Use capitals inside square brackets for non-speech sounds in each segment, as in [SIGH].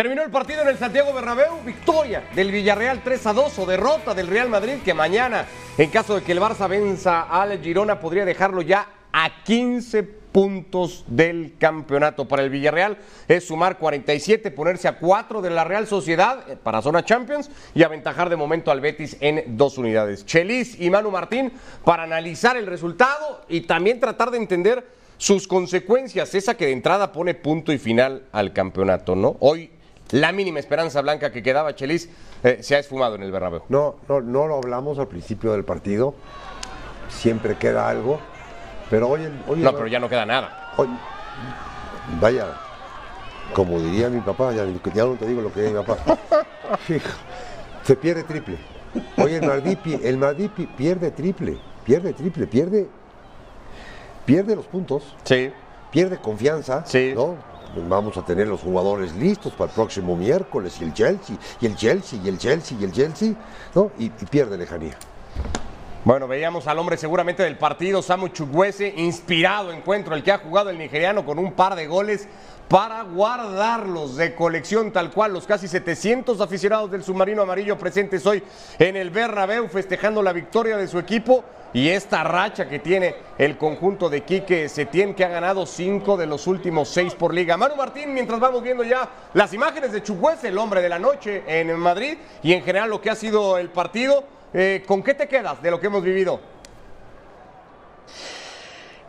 Terminó el partido en el Santiago Bernabéu, victoria del Villarreal 3 a 2 o derrota del Real Madrid que mañana, en caso de que el Barça venza al Girona, podría dejarlo ya a 15 puntos del campeonato. Para el Villarreal es sumar 47, ponerse a 4 de la Real Sociedad eh, para zona Champions y aventajar de momento al Betis en dos unidades. Chelis y Manu Martín para analizar el resultado y también tratar de entender sus consecuencias, esa que de entrada pone punto y final al campeonato, ¿no? Hoy la mínima esperanza blanca que quedaba Chelis eh, se ha esfumado en el Bernabéu. No, no, no lo hablamos al principio del partido. Siempre queda algo. Pero hoy, hoy No, pero ya no queda nada. hoy- vaya, como diría mi papá, ya, ya no te digo lo que dice mi papá. [LAUGHS] Hijo, se pierde triple. Hoy el Madrid, pi- el pierde triple, pierde triple, pierde, pierde los puntos. Sí. pierde confianza, Sí. ¿no? Vamos a tener los jugadores listos para el próximo miércoles y el Chelsea, y el Chelsea, y el Chelsea, y el Chelsea, ¿no? Y, pierde lejanía. Bueno, veíamos al hombre seguramente del partido, Samu Chukwueze, inspirado encuentro, el que ha jugado el nigeriano con un par de goles para guardarlos de colección tal cual los casi 700 aficionados del submarino amarillo presentes hoy en el Bernabéu festejando la victoria de su equipo y esta racha que tiene el conjunto de Quique Setién que ha ganado cinco de los últimos seis por liga. Manu Martín, mientras vamos viendo ya las imágenes de Chukwueze, el hombre de la noche en Madrid y en general lo que ha sido el partido, eh, ¿con qué te quedas de lo que hemos vivido?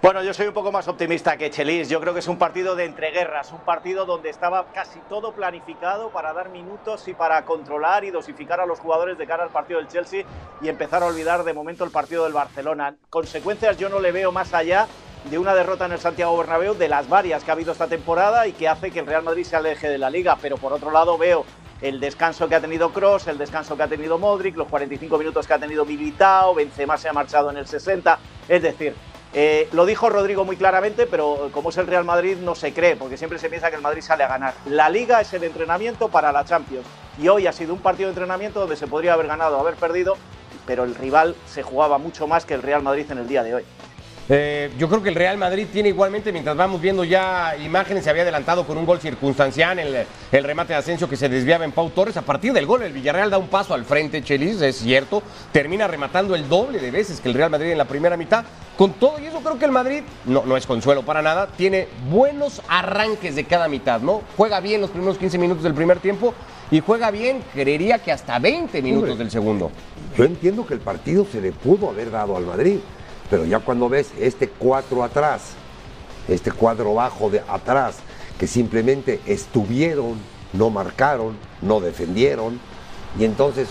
Bueno, yo soy un poco más optimista que Chelis. Yo creo que es un partido de entreguerras, un partido donde estaba casi todo planificado para dar minutos y para controlar y dosificar a los jugadores de cara al partido del Chelsea y empezar a olvidar de momento el partido del Barcelona. Consecuencias yo no le veo más allá de una derrota en el Santiago Bernabéu, de las varias que ha habido esta temporada y que hace que el Real Madrid se aleje de la liga. Pero por otro lado veo el descanso que ha tenido Cross, el descanso que ha tenido Modric, los 45 minutos que ha tenido Militao, Benzema se ha marchado en el 60. Es decir, eh, lo dijo Rodrigo muy claramente, pero como es el Real Madrid no se cree, porque siempre se piensa que el Madrid sale a ganar. La liga es el entrenamiento para la Champions. Y hoy ha sido un partido de entrenamiento donde se podría haber ganado o haber perdido, pero el rival se jugaba mucho más que el Real Madrid en el día de hoy. Eh, yo creo que el Real Madrid tiene igualmente, mientras vamos viendo ya imágenes, se había adelantado con un gol circunstancial, el, el remate de Asensio que se desviaba en Pau Torres. A partir del gol, el Villarreal da un paso al frente, Chelis, es cierto. Termina rematando el doble de veces que el Real Madrid en la primera mitad. Con todo y eso, creo que el Madrid, no, no es consuelo para nada, tiene buenos arranques de cada mitad, ¿no? Juega bien los primeros 15 minutos del primer tiempo y juega bien, creería que hasta 20 minutos Hombre. del segundo. Yo entiendo que el partido se le pudo haber dado al Madrid, pero ya cuando ves este cuatro atrás, este cuadro bajo de atrás, que simplemente estuvieron, no marcaron, no defendieron, y entonces,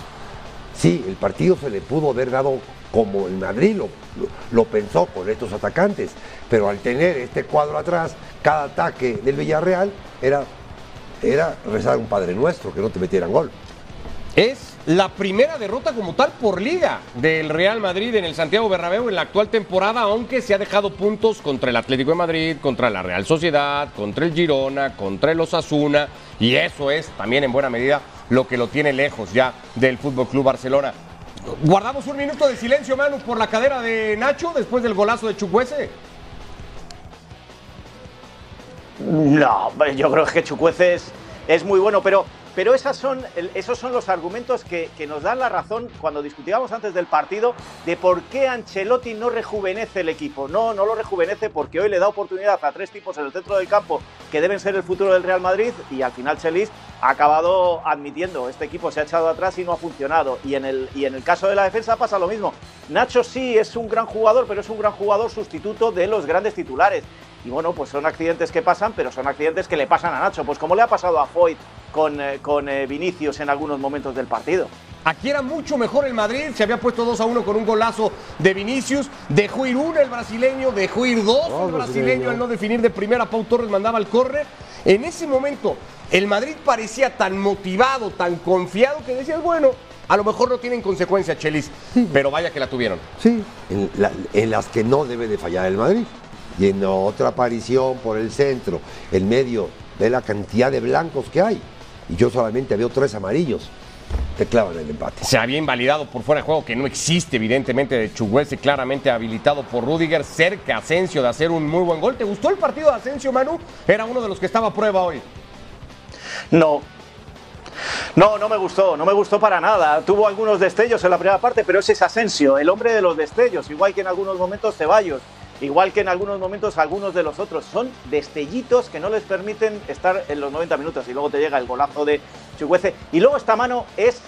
sí, el partido se le pudo haber dado como el Madrid lo, lo- lo pensó con estos atacantes, pero al tener este cuadro atrás, cada ataque del Villarreal era, era rezar un Padre Nuestro, que no te metieran gol. Es la primera derrota como tal por liga del Real Madrid en el Santiago Bernabéu en la actual temporada, aunque se ha dejado puntos contra el Atlético de Madrid, contra la Real Sociedad, contra el Girona, contra el Osasuna, y eso es también en buena medida lo que lo tiene lejos ya del Fútbol Club Barcelona. Guardamos un minuto de silencio, Manu, por la cadera de Nacho después del golazo de Chukwueze. No, yo creo que Chucuece es, es muy bueno, pero, pero esos son los argumentos que, que nos dan la razón cuando discutíamos antes del partido de por qué Ancelotti no rejuvenece el equipo. No, no lo rejuvenece porque hoy le da oportunidad a tres tipos en el centro del campo que deben ser el futuro del Real Madrid y al final Chelis ha acabado admitiendo, este equipo se ha echado atrás y no ha funcionado. Y en el, y en el caso de la defensa pasa lo mismo. Nacho sí es un gran jugador, pero es un gran jugador sustituto de los grandes titulares. Y bueno, pues son accidentes que pasan, pero son accidentes que le pasan a Nacho, pues como le ha pasado a Foyt con, eh, con eh, Vinicius en algunos momentos del partido. Aquí era mucho mejor el Madrid, se había puesto 2 a 1 con un golazo de Vinicius, dejó ir uno el brasileño, dejó ir dos el brasileño. al no definir de primera, Pau Torres mandaba al córner. En ese momento el Madrid parecía tan motivado, tan confiado que decías, bueno, a lo mejor no tienen consecuencia, Chelis, pero vaya que la tuvieron. Sí, en, la- en las que no debe de fallar el Madrid. Y en otra aparición por el centro, en medio de la cantidad de blancos que hay. Y yo solamente veo tres amarillos. Te clavan el empate. Se había invalidado por fuera de juego, que no existe evidentemente de Chuguese, claramente habilitado por Rudiger, cerca Asensio de hacer un muy buen gol. ¿Te gustó el partido de Asensio, Manu? Era uno de los que estaba a prueba hoy. No, No, no me gustó, no me gustó para nada. Tuvo algunos destellos en la primera parte, pero ese es Asensio, el hombre de los destellos, igual que en algunos momentos Ceballos, igual que en algunos momentos algunos de los otros. Son destellitos que no les permiten estar en los 90 minutos y luego te llega el golazo de Chuguece. Y luego esta mano es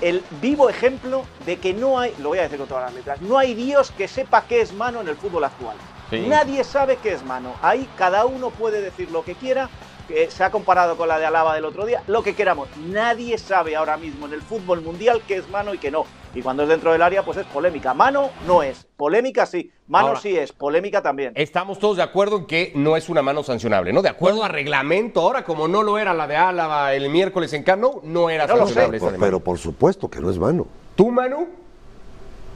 el vivo ejemplo de que no hay, lo voy a decir con todas las letras, no hay Dios que sepa qué es mano en el fútbol actual. Sí. Nadie sabe qué es mano. Ahí cada uno puede decir lo que quiera. Que se ha comparado con la de Alaba del otro día, lo que queramos. Nadie sabe ahora mismo en el fútbol mundial qué es mano y qué no. Y cuando es dentro del área, pues es polémica. Mano no es. Polémica sí. Mano Ahora, sí es. Polémica también. Estamos todos de acuerdo en que no es una mano sancionable, ¿no? De acuerdo a reglamento, ahora como no lo era la de Álava el miércoles en Camp Nou, no era No lo sé, sancionable esa mano. pero por supuesto que no es mano. ¿Tú, Manu?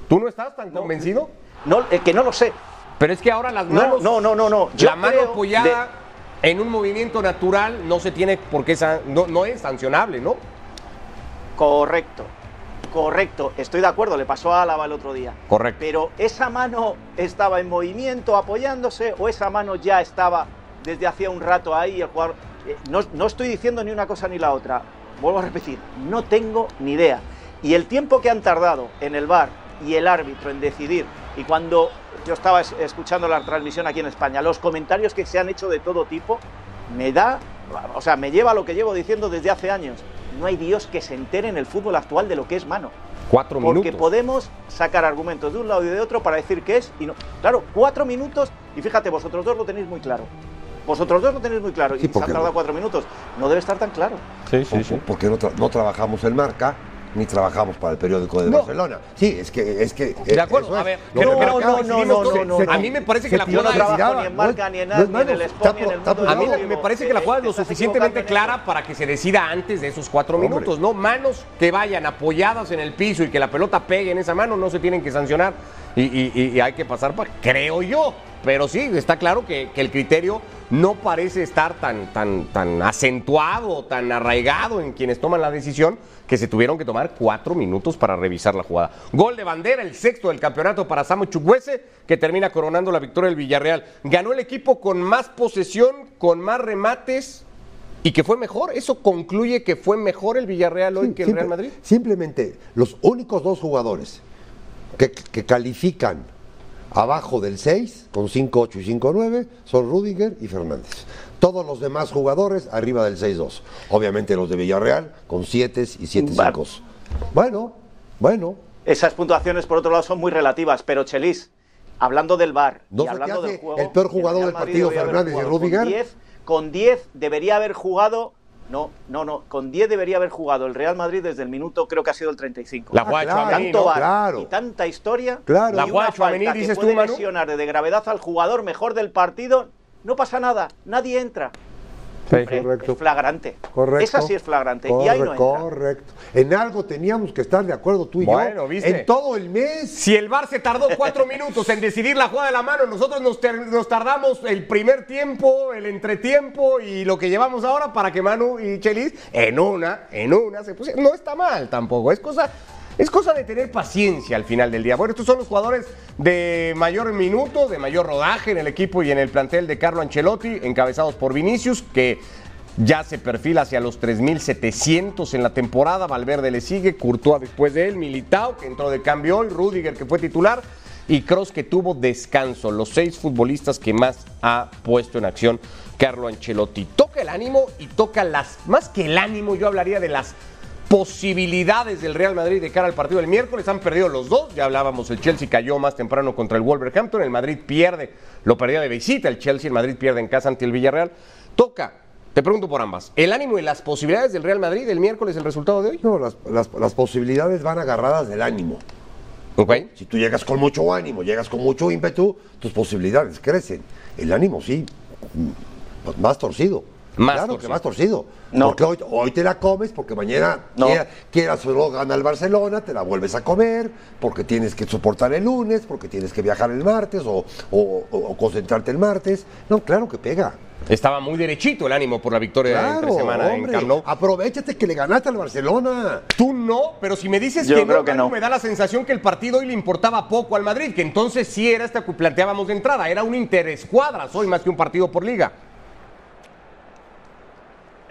¿Tú no estás tan convencido? No, eh, que no lo sé. Pero es que ahora las No, manos... no, no, no, no. Yo la mano apoyada en un movimiento natural no se tiene por qué... No, no es sancionable, ¿no? Correcto, correcto, estoy de acuerdo, le pasó a Álava el otro día. Correcto. Pero esa mano estaba en movimiento apoyándose o esa mano ya estaba desde hacía un rato ahí el jugador. eh, No, no estoy diciendo ni una cosa ni la otra. Vuelvo a repetir, no tengo ni idea. Y el tiempo que han tardado en el bar y el árbitro en decidir, y cuando yo estaba es- escuchando la transmisión aquí en España, los comentarios que se han hecho de todo tipo, me da, o sea, me lleva a lo que llevo diciendo desde hace años. No hay Dios que se entere en el fútbol actual de lo que es mano. Cuatro Porque minutos. podemos sacar argumentos de un lado y de otro para decir que es y no. Claro, cuatro minutos y fíjate, vosotros dos lo tenéis muy claro. Vosotros dos lo tenéis muy claro Sí, y se porque han tardado no. cuatro minutos. No debe estar tan claro. Sí, Por- Porque no, tra- no trabajamos en marca ni trabajamos para el periódico de No. Barcelona. Sí, es que es que De acuerdo, eso a ver, no, no, no, no, no, A no. mí me parece que la no jugada tiraba, ni en no es- marca, ni en no AS, ni en el Sport, ni en el mundo A mí me parece que la jugada es lo suficientemente clara para que se decida antes de esos cuatro minutos, ¿no? Manos que vayan apoyadas en el piso y que la pelota pegue en esa mano no se tienen que sancionar y, y- y- y hay que pasar para, creo yo. Pero sí, está claro que, que el criterio no parece estar tan, tan, tan acentuado, tan arraigado en quienes toman la decisión que se tuvieron que tomar cuatro minutos para revisar la jugada. Gol de bandera, el sexto del campeonato para Samu Chukwueze, que termina coronando la victoria del Villarreal. Ganó el equipo con más posesión, con más remates y que fue mejor. Eso concluye que fue mejor el Villarreal hoy Sí, que el simple- Real Madrid. Simplemente, los únicos dos jugadores que, que califican abajo del 6, con 5-8 y 5-9, son Rudiger y Fernández. Todos los demás jugadores arriba del 6-2. Obviamente los de Villarreal con 7 y 7-5. Bueno, bueno. Esas puntuaciones, por otro lado, son muy relativas, pero Chelis, hablando del VAR ¿No y hablando del juego, el peor jugador del partido Fernández y 10, con 10 debería haber jugado. No, no, no. Con 10 debería haber jugado el Real Madrid desde el minuto, creo que ha sido el 35. La Ah, de claro. Tanto ¿no? Claro. y tanta historia. Claro. y La una falta que dices tú, puede Manu. lesionar de gravedad al jugador mejor del partido. No pasa nada, nadie entra. Correcto. Es flagrante. Correcto. Esa sí es flagrante. y ahí no. Correcto. En algo teníamos que estar de acuerdo tú y Bueno, yo. ¿viste? En todo el mes. Si el VAR se tardó cuatro minutos en decidir la jugada de la mano, nosotros nos, tardamos el primer tiempo, el entretiempo y lo que llevamos ahora para que Manu y Chelis en una, en una se pusieran. No está mal tampoco, es cosa, es cosa de tener paciencia al final del día. Bueno, estos son los jugadores de mayor minuto, de mayor rodaje en el equipo y en el plantel de Carlo Ancelotti, encabezados por Vinicius, que ya se perfila hacia los 3.700 en la temporada. Valverde le sigue, Courtois después de él, Militao, que entró de cambio hoy, Rudiger, que fue titular, y Kroos, que tuvo descanso. Los seis futbolistas que más ha puesto en acción Carlo Ancelotti. Toca el ánimo y toca las, más que el ánimo, yo hablaría de las posibilidades del Real Madrid de cara al partido del miércoles. Han perdido los dos. Ya hablábamos, el Chelsea cayó más temprano contra el Wolverhampton. El Madrid pierde, lo perdía de visita el Chelsea. El Madrid pierde en casa ante el Villarreal. Toca, te pregunto por ambas, ¿el ánimo y las posibilidades del Real Madrid el miércoles, el resultado de hoy? No, las, las- las posibilidades van agarradas del ánimo. Si tú llegas con mucho ánimo, llegas con mucho ímpetu, tus posibilidades crecen. El ánimo sí, más torcido. Más claro torcido. que más torcido. No. Porque hoy, hoy te la comes, porque mañana No. quiera- quieras o no gana el Barcelona, te la vuelves a comer, porque tienes que soportar el lunes, porque tienes que viajar el martes o, o- o- o concentrarte el martes. No, claro que pega. Estaba muy derechito el ánimo por la victoria entre Claro, semana en hombre. Camp Nou. Aprovechate que le ganaste al Barcelona. Tú no, pero si me dices Yo que, creo no, que no. me da la sensación que el partido hoy le importaba poco al Madrid, que entonces sí era esta que planteábamos de entrada, era un interescuadras hoy más que un partido por liga.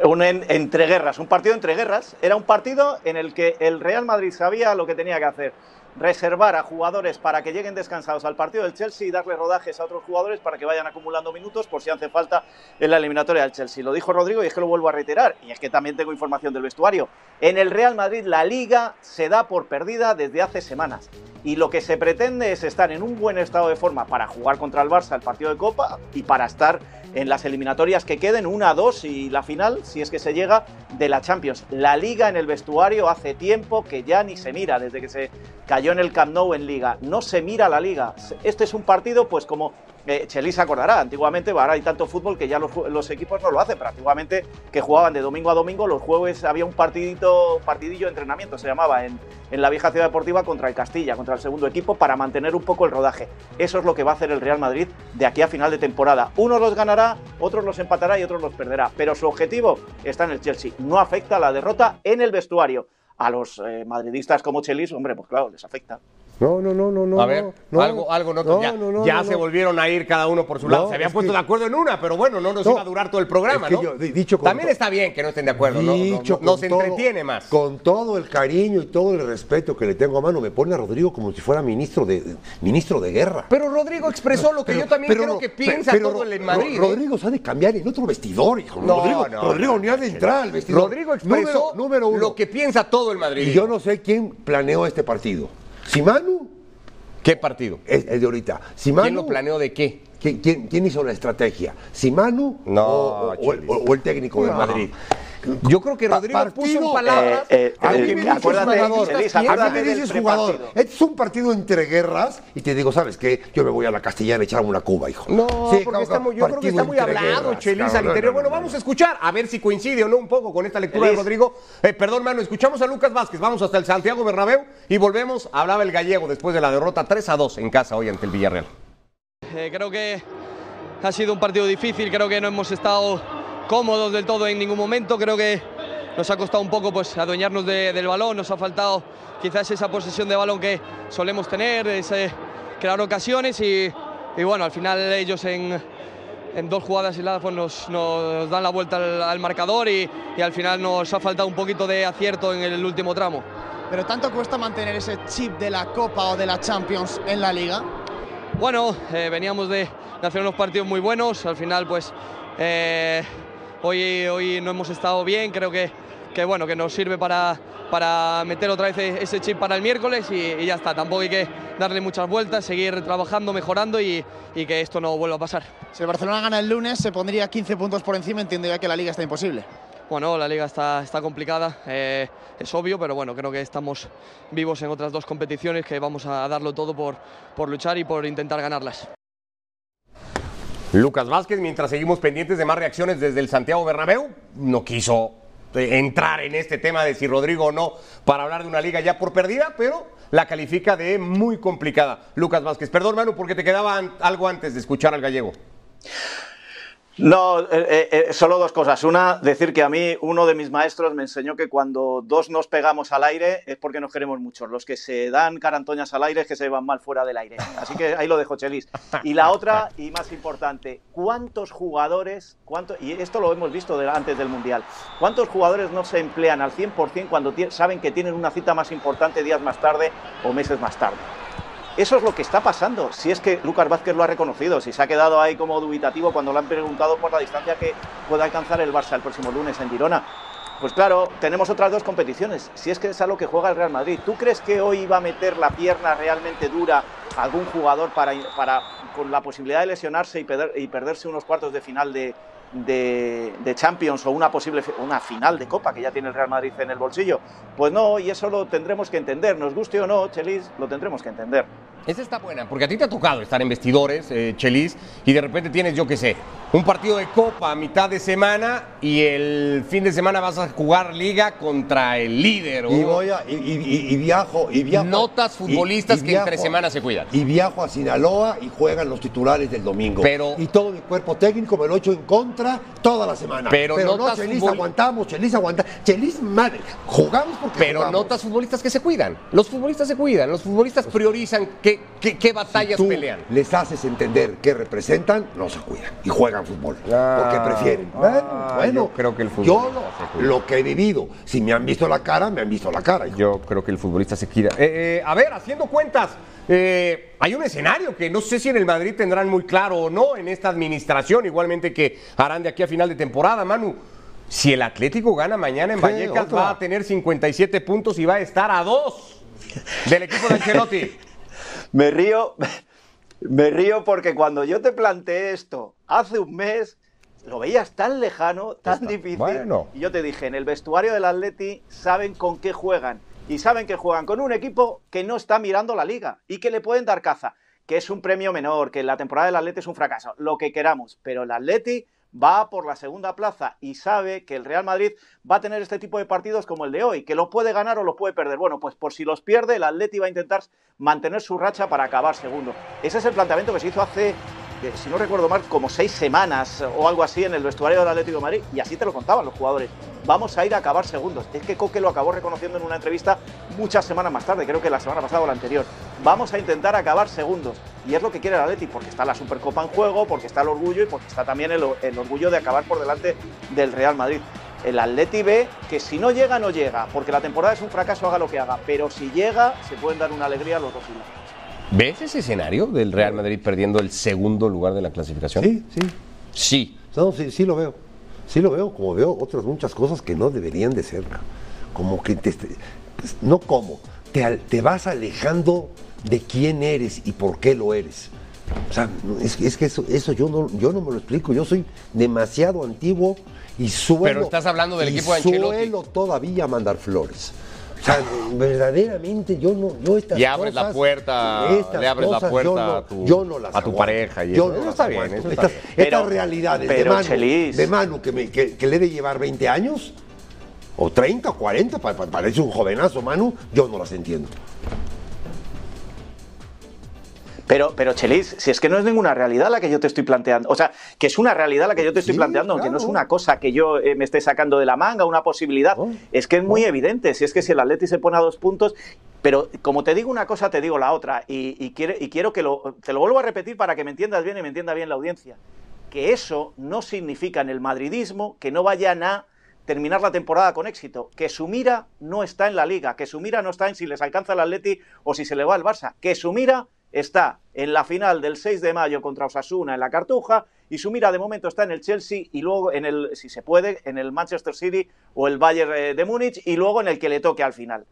Un entre guerras, un partido entre guerras. Era un partido en el que el Real Madrid sabía lo que tenía que hacer reservar a jugadores para que lleguen descansados al partido del Chelsea y darle rodajes a otros jugadores para que vayan acumulando minutos por si hace falta en la eliminatoria del Chelsea. Lo dijo Rodrigo y es que lo vuelvo a reiterar, y es que también tengo información del vestuario. En el Real Madrid la liga se da por perdida desde hace semanas y lo que se pretende es estar en un buen estado de forma para jugar contra el Barça el partido de Copa y para estar en las eliminatorias que queden, una, dos y la final, si es que se llega, de la Champions. La liga en el vestuario hace tiempo que ya ni se mira, desde que se cayó en el Camp Nou en liga. No se mira la liga. Este es un partido, pues como eh, se acordará, antiguamente, ahora hay tanto fútbol que ya los, equipos no lo hacen, pero antiguamente que jugaban de domingo a domingo, los jueves había un partidito, partidillo de entrenamiento, se llamaba, en, en la vieja ciudad deportiva contra el Castilla, contra el segundo equipo, para mantener un poco el rodaje. Eso es lo que va a hacer el Real Madrid de aquí a final de temporada. Unos los ganará, otros los empatará y otros los perderá, pero su objetivo está en el Chelsea. No afecta la derrota en el vestuario. A los eh, madridistas como Chelis, hombre, pues claro, les afecta. No, no, no, no, no. A ver, algo, algo no, ya, ya se volvieron a ir cada uno por su lado. se habían puesto de acuerdo en una, pero bueno, no nos iba a durar todo el programa, ¿no? dicho También está bien que no estén de acuerdo, dicho ¿no? Nos entretiene más. Con todo el cariño y todo el respeto que le tengo a mano, me pone a Rodrigo como si fuera ministro de, ministro de guerra. Pero Rodrigo expresó lo que yo también creo que piensa todo el Madrid. ¿eh? Rodrigo se ha de cambiar en otro vestidor, hijo. Rodrigo, Rodrigo ni ha de entrar al vestidor. Rodrigo expresó número, lo que piensa todo el Madrid. Y yo no sé quién planeó este partido. Si Manu ¿Qué partido? Es, de ahorita. ¿Quién lo planeó de qué? ¿Quién, hizo la estrategia? ¿Si Manu o, el, técnico de Madrid? Yo creo que Rodrigo puso en palabras eh, eh, eh, que acuérdate, a mí me dices jugador, es un partido entre guerras y te digo, ¿sabes qué? Yo me voy a la Castellana a echarme una cuba, hijo. No, porque estamos, yo creo que está muy hablado, Chelis, al interior. Bueno, vamos a escuchar, a ver si coincide o no un poco con esta lectura de Rodrigo. perdón, mano, escuchamos a Lucas Vázquez, vamos hasta el Santiago Bernabéu y volvemos. Hablaba el gallego después de la derrota 3 a 2 en casa hoy ante el Villarreal. creo que ha sido un partido difícil, creo que no hemos estado cómodos del todo en ningún momento. Creo que nos ha costado un poco pues, adueñarnos del balón, nos ha faltado quizás esa posesión de balón que solemos tener, ese, crear ocasiones y, bueno, al final ellos en, dos jugadas aisladas pues nos, nos, dan la vuelta al, marcador y, al final nos ha faltado un poquito de acierto en el último tramo. ¿Pero tanto cuesta mantener ese chip de la Copa o de la Champions en la Liga? Bueno, eh, veníamos de, de, hacer unos partidos muy buenos, al final pues eh, Hoy, hoy no hemos estado bien, creo que, que, bueno, que nos sirve para, para meter otra vez ese chip para el miércoles y, ya está. Tampoco hay que darle muchas vueltas, seguir trabajando, mejorando y, y, que esto no vuelva a pasar. Si el Barcelona gana el lunes, se pondría 15 puntos por encima, entiendo ya que la liga está imposible. Bueno, la liga está, está complicada, eh, es obvio, pero bueno, creo que estamos vivos en otras dos competiciones que vamos a darlo todo por, por luchar y por intentar ganarlas. Lucas Vázquez, mientras seguimos pendientes de más reacciones desde el Santiago Bernabéu, no quiso eh, entrar en este tema de si Rodrigo o no para hablar de una liga ya por perdida, pero la califica de muy complicada. Lucas Vázquez, perdón, Manu, porque te quedaba algo antes de escuchar al gallego. No, eh, eh, eh, solo dos cosas. Una, decir que a mí uno de mis maestros me enseñó que cuando dos nos pegamos al aire es porque nos queremos mucho. Los que se dan carantoñas al aire es que se van mal fuera del aire. Así que ahí lo dejo, Chelis. Y la otra, y más importante, ¿cuántos jugadores, cuánto, y esto lo hemos visto antes del Mundial, cuántos jugadores no se emplean al 100% cuando saben que tienen una cita más importante días más tarde o meses más tarde? Eso es lo que está pasando. Si es que Lucas Vázquez lo ha reconocido, si se ha quedado ahí como dubitativo cuando le han preguntado por la distancia que pueda alcanzar el Barça el próximo lunes en Girona. Pues claro, tenemos otras dos competiciones. Si es que es a lo que juega el Real Madrid. ¿Tú crees que hoy va a meter la pierna realmente dura algún jugador para, para con la posibilidad de lesionarse y, y perderse unos cuartos de final de, de, Champions o una posible una final de Copa que ya tiene el Real Madrid en el bolsillo. Pues no, y eso lo tendremos que entender, nos guste o no, Chelis, lo tendremos que entender. Esa está buena, porque a ti te ha tocado estar en vestidores, eh, Chelis, y de repente tienes, yo qué sé, un partido de Copa a mitad de semana y el fin de semana vas a jugar Liga contra el líder. Y, voy a, y, viajo, y viajo. Notas futbolistas que entre semanas se cuidan. Y viajo a Sinaloa y juegan los titulares del domingo. Pero, y todo mi cuerpo técnico me lo echo en contra toda la semana. Pero, no, Chelis, aguantamos, Chelis, aguantamos. Chelis, madre, jugamos porque Pero notas futbolistas que se cuidan. Los futbolistas se cuidan, los futbolistas priorizan que ¿Qué, qué, qué batallas tú pelean? les haces entender qué representan, no se cuidan y juegan fútbol. Ah, porque prefieren. ah, bueno, bueno, yo creo que el fútbol yo no lo, lo que he vivido, si me han visto la cara, me han visto la cara. hijo. Yo creo que el futbolista se quiera. Eh, eh, a ver, haciendo cuentas, eh, hay un escenario que no sé si en el Madrid tendrán muy claro o no en esta administración, igualmente que harán de aquí a final de temporada, Manu. Si el Atlético gana mañana en Vallecas, otra. va a tener 57 puntos y va a estar a dos del equipo de Ancelotti. [LAUGHS] Me río, me río porque cuando yo te planteé esto hace un mes, lo veías tan lejano, tan Está- difícil. bueno. Y yo te dije, en el vestuario del Atleti saben con qué juegan. Y saben que juegan con un equipo que no está mirando la liga y que le pueden dar caza. Que es un premio menor, que la temporada del Atleti es un fracaso, lo que queramos. Pero el Atleti va por la segunda plaza y sabe que el Real Madrid va a tener este tipo de partidos como el de hoy, que lo puede ganar o lo puede perder. Bueno, pues por si los pierde, el Atleti va a intentar mantener su racha para acabar segundo. Ese es el planteamiento que se hizo hace, si no recuerdo mal, como seis semanas o algo así en el vestuario del Atlético de Madrid, y así te lo contaban los jugadores. Vamos a ir a acabar segundos. Es que Coque lo acabó reconociendo en una entrevista muchas semanas más tarde, creo que la semana pasada o la anterior. Vamos a intentar acabar segundos. Y es lo que quiere el Atleti, porque está la Supercopa en juego, porque está el orgullo y porque está también el, orgullo de acabar por delante del Real Madrid. El Atleti ve que si no llega, no llega, porque la temporada es un fracaso, haga lo que haga. Pero si llega, se pueden dar una alegría los dos. ¿Ves ese escenario del Real Madrid perdiendo el segundo lugar de la clasificación? Sí, sí. Sí. No, sí, sí lo veo. Sí lo veo, como veo otras muchas cosas que no deberían de ser. Como que te, pues, no como, te, te vas alejando de quién eres y por qué lo eres. O sea, es, es que eso, eso yo, no, yo no me lo explico. Yo soy demasiado antiguo y suelo. Pero estás hablando del equipo de Ancelotti. Suelo todavía mandar flores. O sea, verdaderamente yo no, yo estas Y abres la cosas- puerta, estas le abres la cosas puerta yo no- a tu- yo no las a tu pareja y yo eso. no las está bien, eso está Estas, bien. estas Pero- realidades de pero, Manu, Chelis. de Manu que, me- que, que le debe llevar 20 años, o 30, o 40, pa- pa- parece un jovenazo Manu, yo no las entiendo. Pero, pero Chelis, si es que no es ninguna realidad la que yo te estoy planteando. O sea, que es una realidad la que yo te estoy Sí, planteando, aunque no claro. es una cosa que yo eh, me esté sacando de la manga, una posibilidad. No, es que es muy evidente. Si es que si el Atleti se pone a dos puntos. Pero como te digo una cosa, te digo la otra. Y, y quiere- y quiero que lo. Te lo vuelvo a repetir para que me entiendas bien y me entienda bien la audiencia. Que eso no significa en el madridismo que no vayan a terminar la temporada con éxito, que su mira no está en la liga, que su mira no está en si les alcanza el Atleti o si se le va el Barça, que su mira está en la final del 6 de mayo contra Osasuna en la Cartuja y su mira de momento está en el Chelsea y luego en el, si se puede, en el Manchester City o el Bayern eh, de Múnich y luego en el que le toque al final.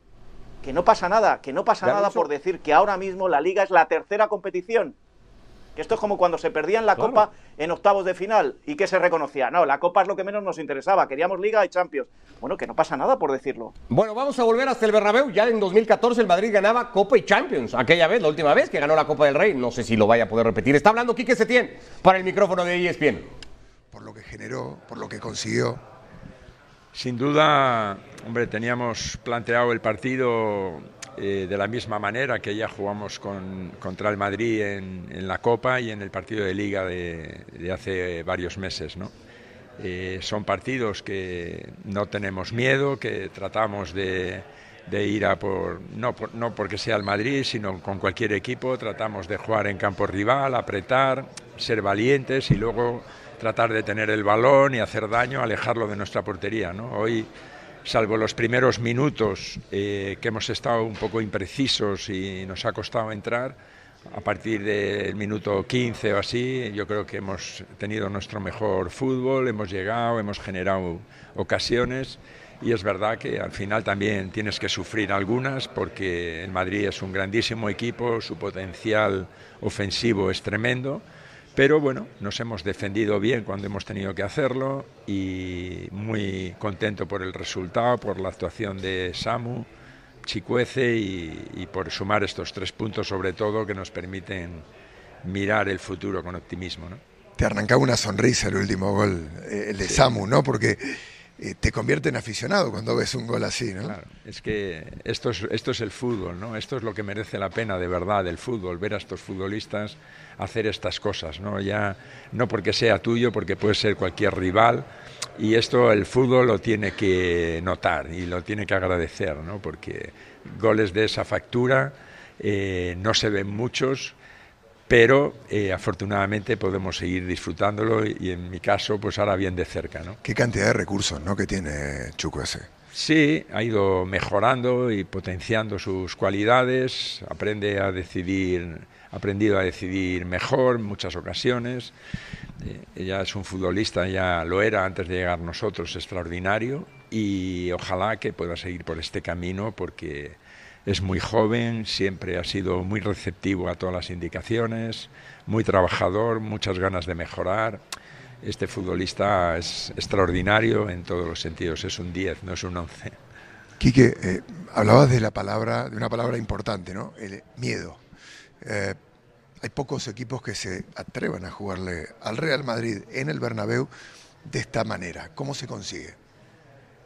Que no pasa nada, que no pasa nada por decir que ahora mismo la liga es la tercera competición. Que esto es como cuando se perdían la Claro. Copa en octavos de final y que se reconocía. No, la Copa es lo que menos nos interesaba. Queríamos Liga y Champions. Bueno, que no pasa nada por decirlo. Bueno, vamos a volver hasta el Bernabéu. Ya en 2014 el Madrid ganaba Copa y Champions. Aquella vez, la última vez que ganó la Copa del Rey. No sé si lo vaya a poder repetir. Está hablando Quique Setién para el micrófono de E ESPN. por lo que generó, por lo que consiguió. Sin duda, hombre, teníamos planteado el partido eh, de la misma manera que ya jugamos con- contra el Madrid en, en la Copa y en el partido de Liga de, de hace varios meses, ¿no? Eh, son partidos que no tenemos miedo, que tratamos de, de ir a por no, por, no porque sea el Madrid, sino con cualquier equipo, tratamos de jugar en campo rival, apretar, ser valientes y luego tratar de tener el balón y hacer daño, alejarlo de nuestra portería. ¿no? Hoy, salvo los primeros minutos eh, que hemos estado un poco imprecisos y nos ha costado entrar, a partir del minuto 15 o así, yo creo que hemos tenido nuestro mejor fútbol, hemos llegado, hemos generado ocasiones y es verdad que al final también tienes que sufrir algunas porque el Madrid es un grandísimo equipo, su potencial ofensivo es tremendo, pero bueno, nos hemos defendido bien cuando hemos tenido que hacerlo y muy contento por el resultado, por la actuación de Samu. Chicuece y, y por sumar estos tres puntos sobre todo que nos permiten mirar el futuro con optimismo. ¿no? Te arrancaba una sonrisa el último gol, eh, el de Samu, ¿no? Porque eh, te convierte en aficionado cuando ves un gol así, ¿no? Claro, es que esto es, esto es el fútbol, ¿no? Esto es lo que merece la pena de verdad del fútbol, ver a estos futbolistas hacer estas cosas, ¿no? Ya no porque sea tuyo, porque puede ser cualquier rival y esto el fútbol lo tiene que notar y lo tiene que agradecer, ¿no? Porque goles de esa factura eh, no se ven muchos, pero eh, afortunadamente podemos seguir disfrutándolo y, en mi caso, pues ahora bien de cerca. ¿no? Qué cantidad de recursos ¿no? que tiene Chuco ese. Sí, ha ido mejorando y potenciando sus cualidades, aprende a decidir, ha aprendido a decidir mejor en muchas ocasiones. Eh, ella es un futbolista, ya lo era antes de llegar nosotros, extraordinario. Y ojalá que pueda seguir por este camino porque es muy joven, siempre ha sido muy receptivo a todas las indicaciones, muy trabajador, muchas ganas de mejorar este futbolista es extraordinario en todos los sentidos, es un 10, no es un 11. Quique, eh, hablabas de la palabra, de una palabra importante, ¿no? El miedo. Eh, hay pocos equipos que se atrevan a jugarle al Real Madrid en el Bernabéu de esta manera. ¿Cómo se consigue?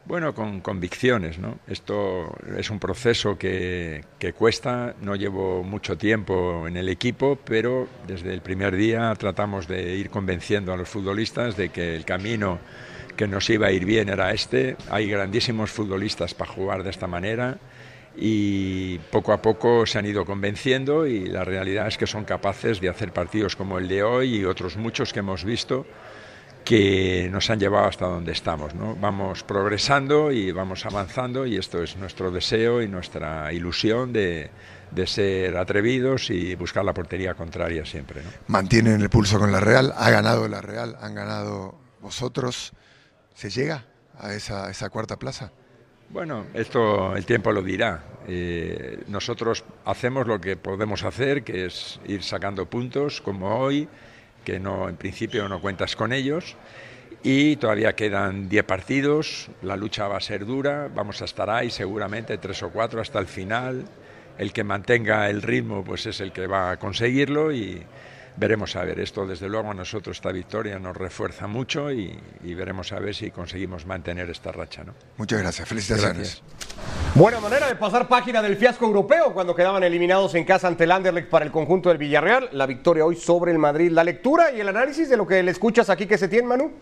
Bueno, con convicciones, ¿no? Esto es un proceso que, que, cuesta, no llevo mucho tiempo en el equipo, pero desde el primer día tratamos de ir convenciendo a los futbolistas de que el camino que nos iba a ir bien era este. Hay grandísimos futbolistas para jugar de esta manera y poco a poco se han ido convenciendo y la realidad es que son capaces de hacer partidos como el de hoy y otros muchos que hemos visto que nos han llevado hasta donde estamos. ¿no? Vamos progresando y vamos avanzando y esto es nuestro deseo y nuestra ilusión de, de ser atrevidos y buscar la portería contraria siempre. ¿no? Mantienen el pulso con la Real, ha ganado la Real, han ganado vosotros. ¿Se llega a esa, esa cuarta plaza? Bueno, esto el tiempo lo dirá. Eh, nosotros hacemos lo que podemos hacer, que es ir sacando puntos como hoy que no, en principio no cuentas con ellos. Y todavía quedan 10 partidos, la lucha va a ser dura, vamos a estar ahí seguramente tres o cuatro hasta el final. El que mantenga el ritmo pues es el que va a conseguirlo y veremos a ver. Esto desde luego a nosotros esta victoria nos refuerza mucho y, y veremos a ver si conseguimos mantener esta racha. ¿no? Muchas gracias, felicitaciones. Gracias. Buena manera de pasar página del fiasco europeo cuando quedaban eliminados en casa ante el Anderlecht para el conjunto del Villarreal. La victoria hoy sobre el Madrid. La lectura y el análisis de lo que le escuchas aquí que se tiene, Manu.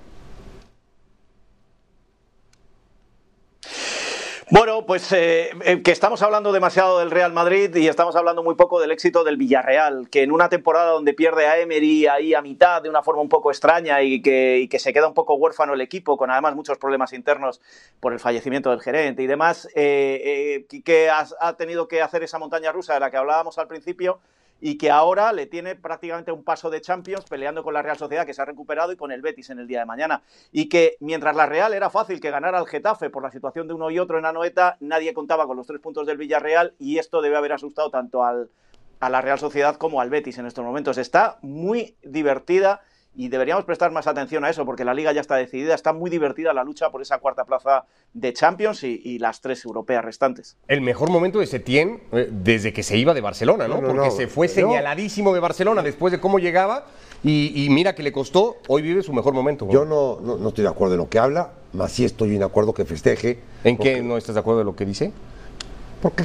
Bueno, pues eh, que estamos hablando demasiado del Real Madrid y estamos hablando muy poco del éxito del Villarreal, que en una temporada donde pierde a Emery ahí a mitad de una forma un poco extraña y que, que se queda un poco huérfano el equipo, con además muchos problemas internos por el fallecimiento del gerente y demás, eh, eh, que ha tenido que hacer esa montaña rusa de la que hablábamos al principio y que ahora le tiene prácticamente un paso de Champions peleando con la Real Sociedad que se ha recuperado y con el Betis en el día de mañana. Y que mientras la Real era fácil que ganara al Getafe por la situación de uno y otro en Anoeta, nadie contaba con los tres puntos del Villarreal y esto debe haber asustado tanto al, a la Real Sociedad como al Betis en estos momentos. Está muy divertida y deberíamos prestar más atención a eso porque la liga ya está decidida, está muy divertida la lucha por esa cuarta plaza de Champions y, y las tres europeas restantes. El mejor momento de Setién eh, desde que se iba de Barcelona, ¿no? No, no, porque no. se fue Yo- señaladísimo de Barcelona después de cómo llegaba y, y mira que le costó, hoy vive su mejor momento. Yo no, no, no estoy de acuerdo en lo que habla, más sí estoy de acuerdo que festeje. ¿En porque- qué no estás de acuerdo de lo que dice? Porque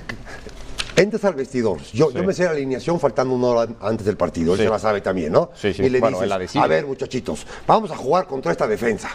entras al vestidor. Yo, yo me sé la alineación faltando una hora antes del partido. Él Sí. se la sabe también, ¿no? Sí, sí. Y le Bueno, dices, a ver, muchachitos, vamos a jugar contra esta defensa.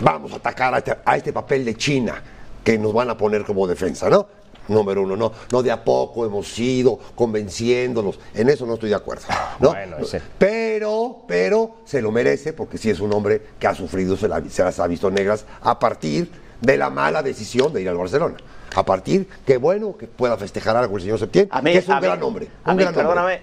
Vamos a atacar a este, a este papel de China que nos van a poner como defensa, ¿no? Número uno, no, no de a poco hemos ido convenciéndonos. En eso no estoy de acuerdo. ¿no? Bueno, ese- Pero, pero se lo merece porque sí es un hombre que ha sufrido, se, la- se las ha visto negras a partir de la mala decisión de ir al Barcelona. A partir, que bueno, que pueda festejar algo el señor Septién, A mí, que es un a mí- gran hombre. a un mí, gran hombre. perdóname,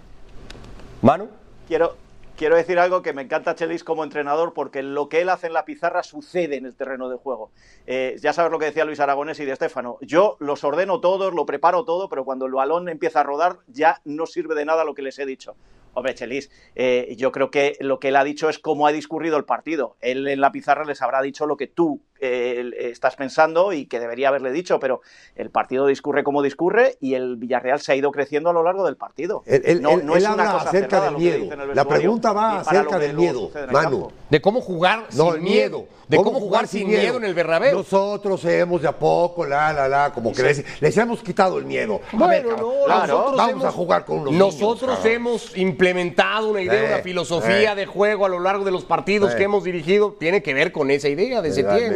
Manu. quiero, quiero decir algo que me encanta Chelis como entrenador porque lo que él hace en la pizarra sucede en el terreno de juego. Eh, ya sabes lo que decía Luis Aragonés y de Estefano. Yo los ordeno todos, lo preparo todo, pero cuando el balón empieza a rodar ya no sirve de nada lo que les he dicho. Hombre, Chelis, eh, yo creo que lo que él ha dicho es cómo ha discurrido el partido. Él en la pizarra les habrá dicho lo que tú eh, estás pensando y que debería haberle dicho, pero el partido discurre como discurre y el Villarreal se ha ido creciendo a lo largo del partido. Él, él- no no él es una habla cosa acerca del lo que miedo. el La pregunta va acerca del miedo, el Manu. De cómo jugar No, sin el miedo. De cómo, jugar sin miedo en el Bernabéu. Nosotros hemos de a poco, la, la, la, como que les, les hemos quitado el miedo. A ver, Bueno, no, vamos, nosotros vamos hemos- a jugar con unos Nosotros niños, hemos implementado una idea, Eh, una filosofía eh. de juego a lo largo de los partidos Eh. que hemos dirigido. Tiene que ver con esa idea de Setién, me-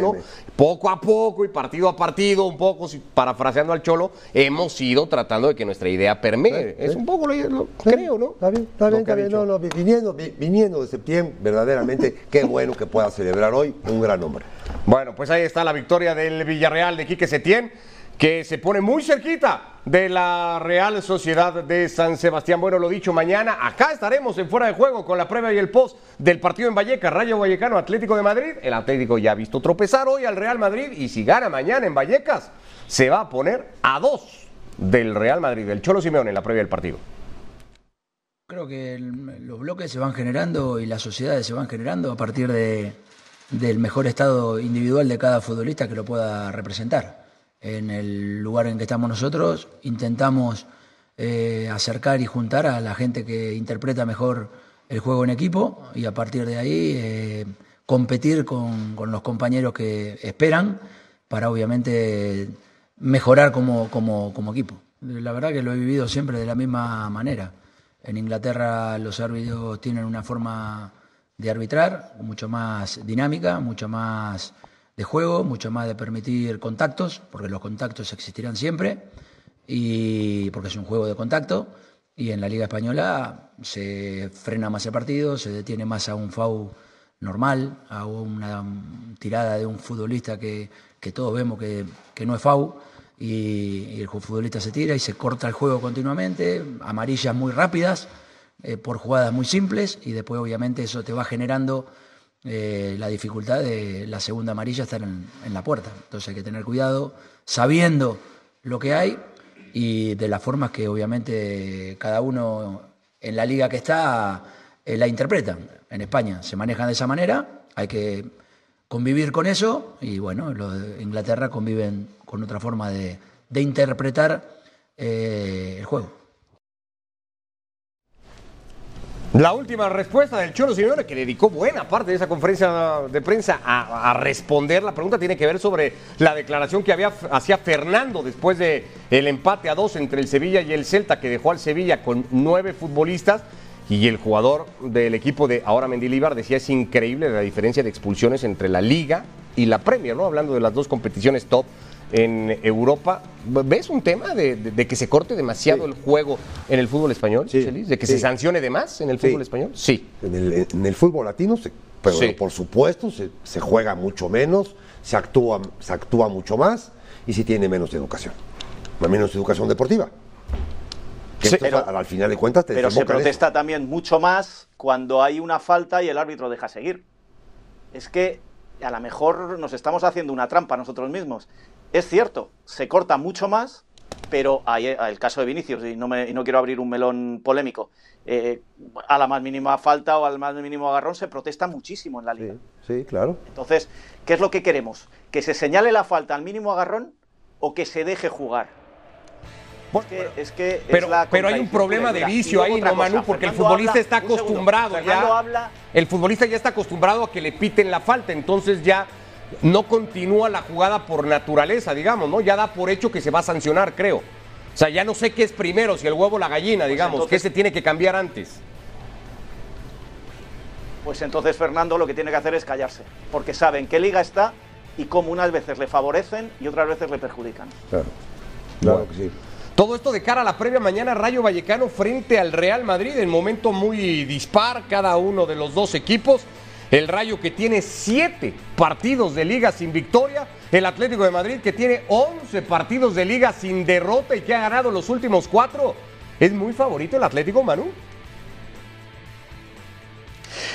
Poco a poco y partido a partido, un poco, parafraseando al Cholo, hemos ido tratando de que nuestra idea permee. es un poco lo, lo- creo, ¿no? Está bien, está bien, está bien. No, no, viniendo, vi- viniendo de septiembre, verdaderamente, [LAUGHS] qué bueno que pueda celebrar hoy un gran hombre. Bueno, pues ahí está la victoria del Villarreal de Quique Setién, que se pone muy cerquita de la Real Sociedad de San Sebastián. Bueno, lo dicho, mañana acá estaremos en fuera de juego con la prueba y el post del partido en Vallecas, Rayo Vallecano, Atlético de Madrid. El Atlético ya ha visto tropezar hoy al Real Madrid y si gana mañana en Vallecas, se va a poner a dos del Real Madrid, del Cholo Simeone en la previa del partido. Creo que los bloques se van generando y las sociedades se van generando a partir de, del mejor estado individual de cada futbolista que lo pueda representar. En el lugar en que estamos nosotros intentamos eh, acercar y juntar a la gente que interpreta mejor el juego en equipo y a partir de ahí eh, competir con, con los compañeros que esperan para obviamente mejorar como, como, como equipo. La verdad que lo he vivido siempre de la misma manera. En Inglaterra los árbitros tienen una forma de arbitrar mucho más dinámica, mucho más de juego, mucho más de permitir contactos, porque los contactos existirán siempre, y porque es un juego de contacto. Y en la Liga Española se frena más el partido, se detiene más a un FAU normal, a una tirada de un futbolista que, que todos vemos que, que no es FAU, y, el futbolista se tira y se corta el juego continuamente, amarillas muy rápidas, eh, por jugadas muy simples, y después obviamente eso te va generando eh, la dificultad de la segunda amarilla estar en, la puerta. Entonces hay que tener cuidado, sabiendo lo que hay y de las formas que obviamente cada uno en la liga que está eh, la interpretan. En España se manejan de esa manera, hay que convivir con eso y bueno, los de Inglaterra conviven con otra forma de, de interpretar eh, el juego. La última respuesta del Cholo Simeone, que dedicó buena parte de esa conferencia de prensa a, a responder la pregunta, tiene que ver sobre la declaración que había, hacía Fernando después de el empate a dos entre el Sevilla y el Celta, que dejó al Sevilla con nueve futbolistas. Y el jugador del equipo de ahora Mendilibar decía es increíble la diferencia de expulsiones entre la Liga y la Premier, ¿no? Hablando de las dos competiciones top en Europa. ¿Ves un tema de, de- de que se corte demasiado Sí. el juego en el fútbol español, Sí, Chelis? ¿De que sí. se sancione de más en el Sí. fútbol español? Sí. En el, en el fútbol latino, se- pero Sí. por supuesto, se, se juega mucho menos, se actúa, se actúa mucho más y se tiene menos educación. Menos educación deportiva. Que Sí, pero- al, al final de cuentas te Pero se eso. protesta también mucho más cuando hay una falta y el árbitro deja seguir. Es que a lo mejor nos estamos haciendo una trampa nosotros mismos. Es cierto, se corta mucho más, pero hay eh, el caso de Vinicius, y no, me- y no quiero abrir un melón polémico, eh, a la más mínima falta o al más mínimo agarrón se protesta muchísimo en la liga. Sí, sí, claro. Entonces, ¿qué es lo que queremos? ¿Que se señale la falta al mínimo agarrón o que se deje jugar? Es que, es que es Pero, la pero hay un problema de vicio ahí, otra no Manu, cosa, porque el futbolista habla- está segundo, acostumbrado ya. habla- El futbolista ya está acostumbrado a que le piten la falta, entonces ya no continúa la jugada por naturaleza, digamos, ¿no? Ya da por hecho que se va a sancionar, creo. O sea, ya no sé qué es primero, si el huevo o la gallina, digamos, entonces- qué se tiene que cambiar antes. Pues entonces Fernando lo que tiene que hacer es callarse, porque sabe en qué liga está y cómo unas veces le favorecen y otras veces le perjudican. Claro, claro Bueno. que sí. Todo esto de cara a la previa mañana Rayo Vallecano frente al Real Madrid en momento muy dispar cada uno de los dos equipos. El Rayo que tiene siete partidos de liga sin victoria. El Atlético de Madrid que tiene 11 partidos de liga sin derrota y que ha ganado los últimos cuatro. ¿Es muy favorito el Atlético, Manu?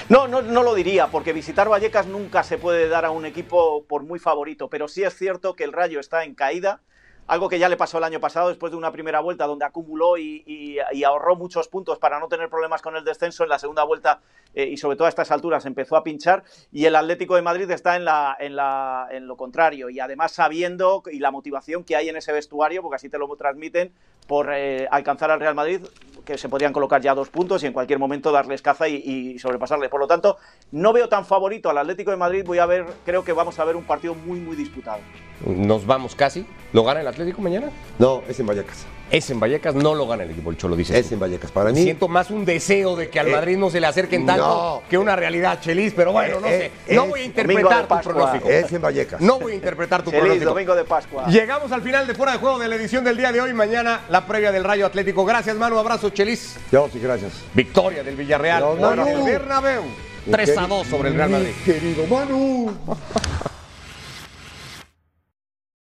No, no, no lo diría, porque visitar Vallecas nunca se puede dar a un equipo por muy favorito, pero sí es cierto que el Rayo está en caída, algo que ya le pasó el año pasado después de una primera vuelta donde acumuló y, ahorró muchos puntos para no tener problemas con el descenso. En la segunda vuelta eh, y sobre todo a estas alturas empezó a pinchar y el Atlético de Madrid está en, la, en, la, en lo contrario y además sabiendo y la motivación que hay en ese vestuario, porque así te lo transmiten, por eh, alcanzar al Real Madrid, que se podrían colocar ya dos puntos y en cualquier momento darles caza y, y sobrepasarles. Por lo tanto, no veo tan favorito al Atlético de Madrid. Voy a ver, creo que vamos a ver un partido muy, muy disputado. Nos vamos casi. ¿Lo gana el Atlético mañana? No, es en Vallecas. Es en Vallecas, no lo gana el equipo, el Cholo dice. Es en Vallecas. Para mí. Siento más un deseo de que al Eh, Madrid no se le acerquen tanto no. que una realidad, Chelis, pero bueno, no Eh, sé. No eh, voy a interpretar tu pronóstico. Es en Vallecas. No voy a interpretar tu Feliz pronóstico. domingo de Pascua. Llegamos al final de Fuera de Juego de la edición del día de hoy. Mañana la previa del Rayo Atlético. Gracias, Manu. Abrazo, Chelis. Yo sí, gracias. Victoria del Villarreal. Manu. el Bernabéu. 3 a 2 sobre el Real Mi Madrid. Querido Manu.